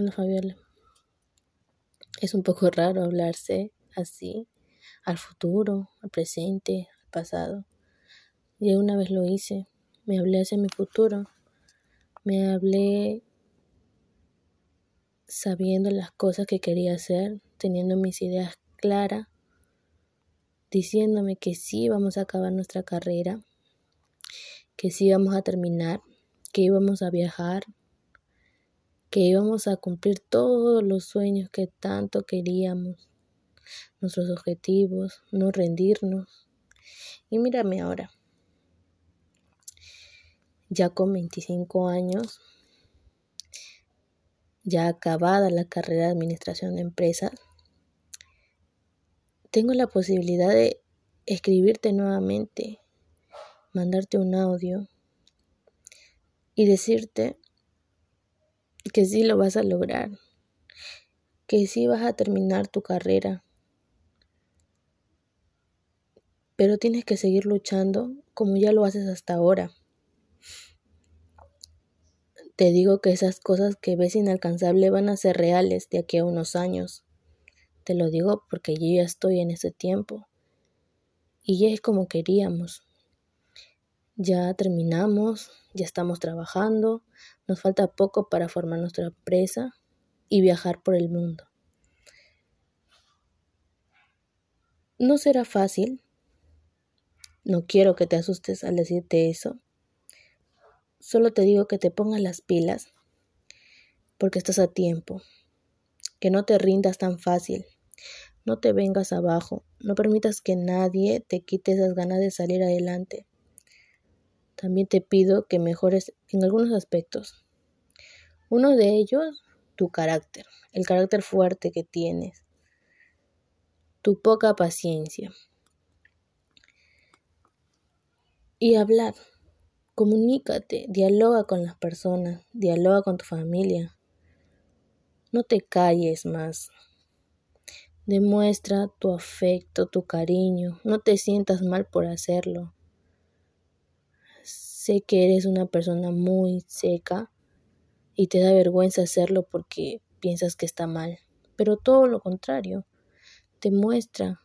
Hola Fabiola. Es un poco raro hablarse así al futuro, al presente, al pasado. Y una vez lo hice. Me hablé hacia mi futuro. Me hablé sabiendo las cosas que quería hacer, teniendo mis ideas claras, diciéndome que sí vamos a acabar nuestra carrera, que sí vamos a terminar, que íbamos a viajar, que íbamos a cumplir todos los sueños que tanto queríamos, nuestros objetivos, no rendirnos. Y mírame ahora, ya con 25 años, ya acabada la carrera de administración de empresas, tengo la posibilidad de escribirte nuevamente, mandarte un audio y decirte que sí lo vas a lograr, que sí vas a terminar tu carrera, pero tienes que seguir luchando como ya lo haces hasta ahora. Te digo que esas cosas que ves inalcanzables van a ser reales de aquí a unos años. Te lo digo porque yo ya estoy en ese tiempo. Y ya es como queríamos. Ya terminamos, ya estamos trabajando, nos falta poco para formar nuestra empresa y viajar por el mundo. No será fácil. No quiero que te asustes al decirte eso. Solo te digo que te pongas las pilas porque estás a tiempo. Que no te rindas tan fácil. No te vengas abajo. No permitas que nadie te quite esas ganas de salir adelante. También te pido que mejores en algunos aspectos. Uno de ellos, tu carácter, el carácter fuerte que tienes, tu poca paciencia. Y hablar, comunícate, dialoga con las personas, dialoga con tu familia. No te calles más. Demuestra tu afecto, tu cariño. No te sientas mal por hacerlo. Sé que eres una persona muy seca y te da vergüenza hacerlo porque piensas que está mal, pero todo lo contrario, demuestra,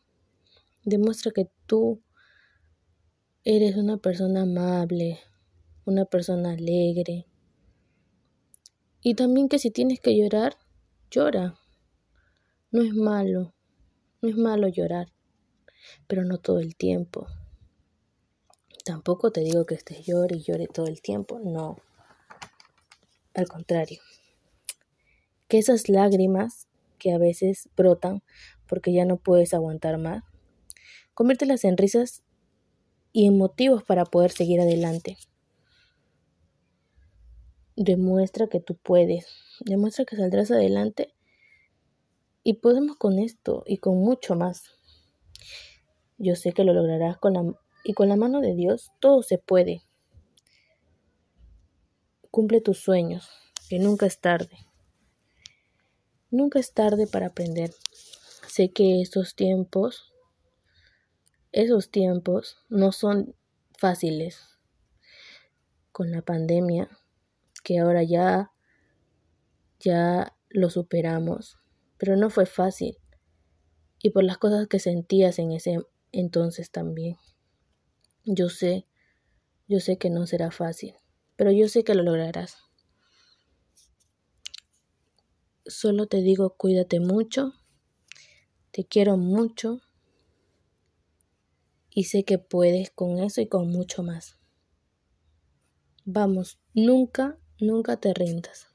demuestra que tú eres una persona amable, una persona alegre. Y también que si tienes que llorar, llora. No es malo, no es malo llorar, pero no todo el tiempo. Tampoco te digo que estés llore y llore todo el tiempo, no. Al contrario, que esas lágrimas que a veces brotan porque ya no puedes aguantar más, conviértelas en risas y en motivos para poder seguir adelante. Demuestra que tú puedes, demuestra que saldrás adelante y podemos con esto y con mucho más. Yo sé que lo lograrás con la y con la mano de Dios todo se puede. Cumple tus sueños, que nunca es tarde. Nunca es tarde para aprender. Sé que estos tiempos, esos tiempos no son fáciles. Con la pandemia, que ahora ya, ya lo superamos, pero no fue fácil. Y por las cosas que sentías en ese entonces también. Yo sé, yo sé que no será fácil, pero yo sé que lo lograrás. Solo te digo, cuídate mucho, te quiero mucho y sé que puedes con eso y con mucho más. Vamos, nunca, nunca te rindas.